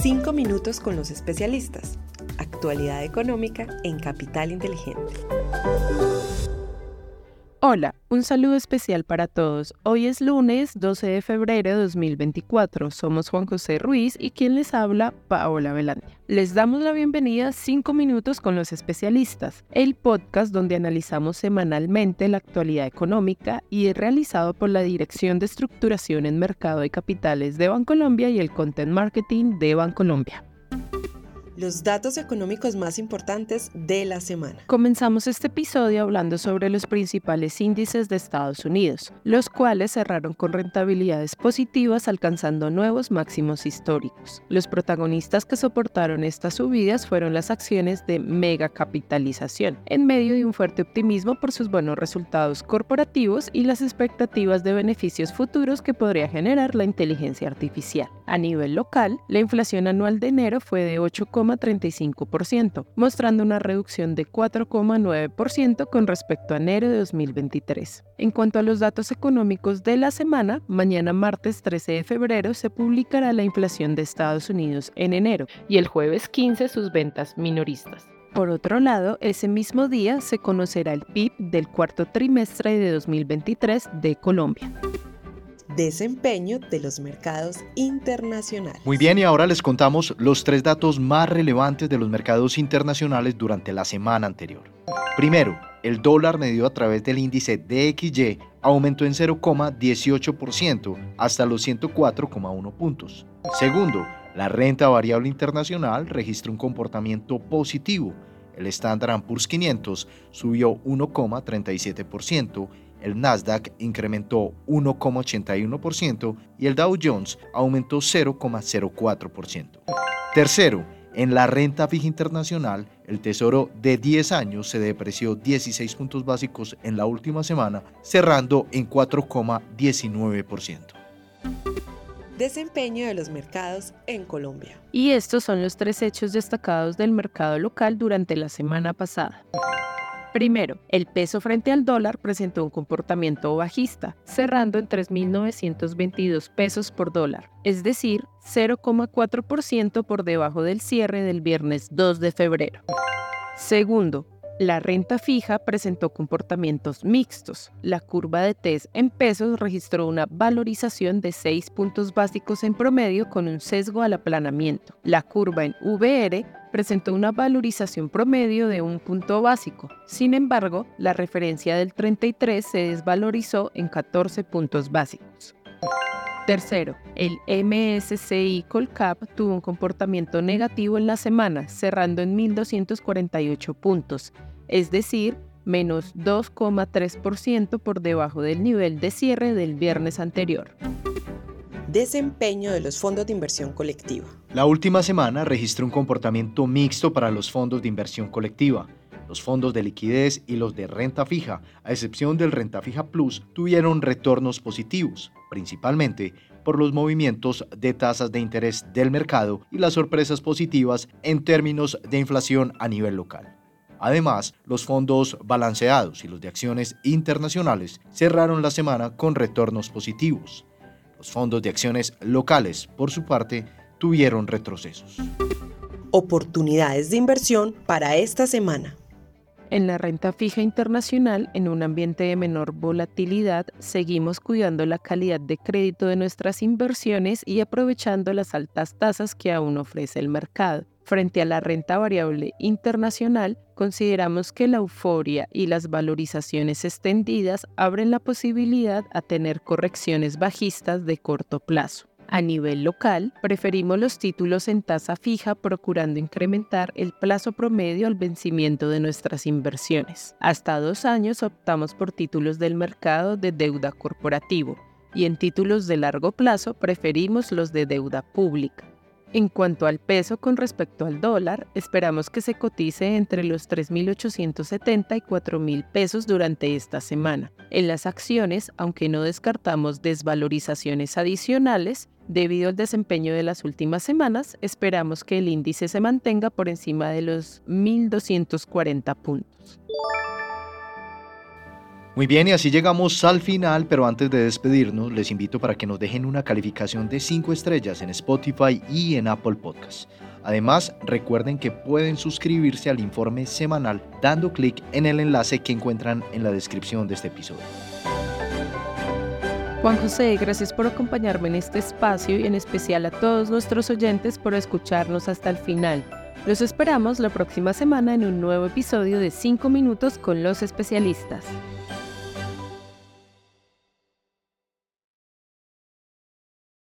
Cinco minutos con los especialistas. Actualidad económica en Capital Inteligente. Hola, un saludo especial para todos. Hoy es lunes 12 de febrero de 2024. Somos Juan José Ruiz y quien les habla, Paola Velandia. Les damos la bienvenida a 5 minutos con los especialistas, el podcast donde analizamos semanalmente la actualidad económica y es realizado por la Dirección de Estructuración en Mercado de Capitales de Bancolombia y el Content Marketing de Bancolombia los datos económicos más importantes de la semana. Comenzamos este episodio hablando sobre los principales índices de Estados Unidos, los cuales cerraron con rentabilidades positivas alcanzando nuevos máximos históricos. Los protagonistas que soportaron estas subidas fueron las acciones de mega capitalización, en medio de un fuerte optimismo por sus buenos resultados corporativos y las expectativas de beneficios futuros que podría generar la inteligencia artificial. A nivel local, la inflación anual de enero fue de 8, 35%, mostrando una reducción de 4,9% con respecto a enero de 2023. En cuanto a los datos económicos de la semana, mañana martes 13 de febrero se publicará la inflación de Estados Unidos en enero y el jueves 15 sus ventas minoristas. Por otro lado, ese mismo día se conocerá el PIB del cuarto trimestre de 2023 de Colombia desempeño de los mercados internacionales. Muy bien, y ahora les contamos los tres datos más relevantes de los mercados internacionales durante la semana anterior. Primero, el dólar medido a través del índice DXY aumentó en 0,18% hasta los 104,1 puntos. Segundo, la renta variable internacional registró un comportamiento positivo. El Standard Poor's 500 subió 1,37% el Nasdaq incrementó 1,81% y el Dow Jones aumentó 0,04%. Tercero, en la renta fija internacional, el tesoro de 10 años se depreció 16 puntos básicos en la última semana, cerrando en 4,19%. Desempeño de los mercados en Colombia. Y estos son los tres hechos destacados del mercado local durante la semana pasada. Primero, el peso frente al dólar presentó un comportamiento bajista, cerrando en 3.922 pesos por dólar, es decir, 0,4% por debajo del cierre del viernes 2 de febrero. Segundo, la renta fija presentó comportamientos mixtos. La curva de TES en pesos registró una valorización de 6 puntos básicos en promedio con un sesgo al aplanamiento. La curva en VR presentó una valorización promedio de un punto básico. Sin embargo, la referencia del 33 se desvalorizó en 14 puntos básicos. Tercero, el MSCI Colcap tuvo un comportamiento negativo en la semana, cerrando en 1.248 puntos, es decir, menos 2,3% por debajo del nivel de cierre del viernes anterior desempeño de los fondos de inversión colectiva. La última semana registró un comportamiento mixto para los fondos de inversión colectiva. Los fondos de liquidez y los de renta fija, a excepción del renta fija plus, tuvieron retornos positivos, principalmente por los movimientos de tasas de interés del mercado y las sorpresas positivas en términos de inflación a nivel local. Además, los fondos balanceados y los de acciones internacionales cerraron la semana con retornos positivos. Los fondos de acciones locales, por su parte, tuvieron retrocesos. Oportunidades de inversión para esta semana. En la renta fija internacional, en un ambiente de menor volatilidad, seguimos cuidando la calidad de crédito de nuestras inversiones y aprovechando las altas tasas que aún ofrece el mercado. Frente a la renta variable internacional, consideramos que la euforia y las valorizaciones extendidas abren la posibilidad a tener correcciones bajistas de corto plazo. A nivel local, preferimos los títulos en tasa fija procurando incrementar el plazo promedio al vencimiento de nuestras inversiones. Hasta dos años optamos por títulos del mercado de deuda corporativo y en títulos de largo plazo preferimos los de deuda pública. En cuanto al peso con respecto al dólar, esperamos que se cotice entre los 3.870 y 4.000 pesos durante esta semana. En las acciones, aunque no descartamos desvalorizaciones adicionales, debido al desempeño de las últimas semanas, esperamos que el índice se mantenga por encima de los 1.240 puntos. Muy bien, y así llegamos al final, pero antes de despedirnos, les invito para que nos dejen una calificación de 5 estrellas en Spotify y en Apple Podcasts. Además, recuerden que pueden suscribirse al informe semanal dando clic en el enlace que encuentran en la descripción de este episodio. Juan José, gracias por acompañarme en este espacio y en especial a todos nuestros oyentes por escucharnos hasta el final. Los esperamos la próxima semana en un nuevo episodio de 5 minutos con los especialistas.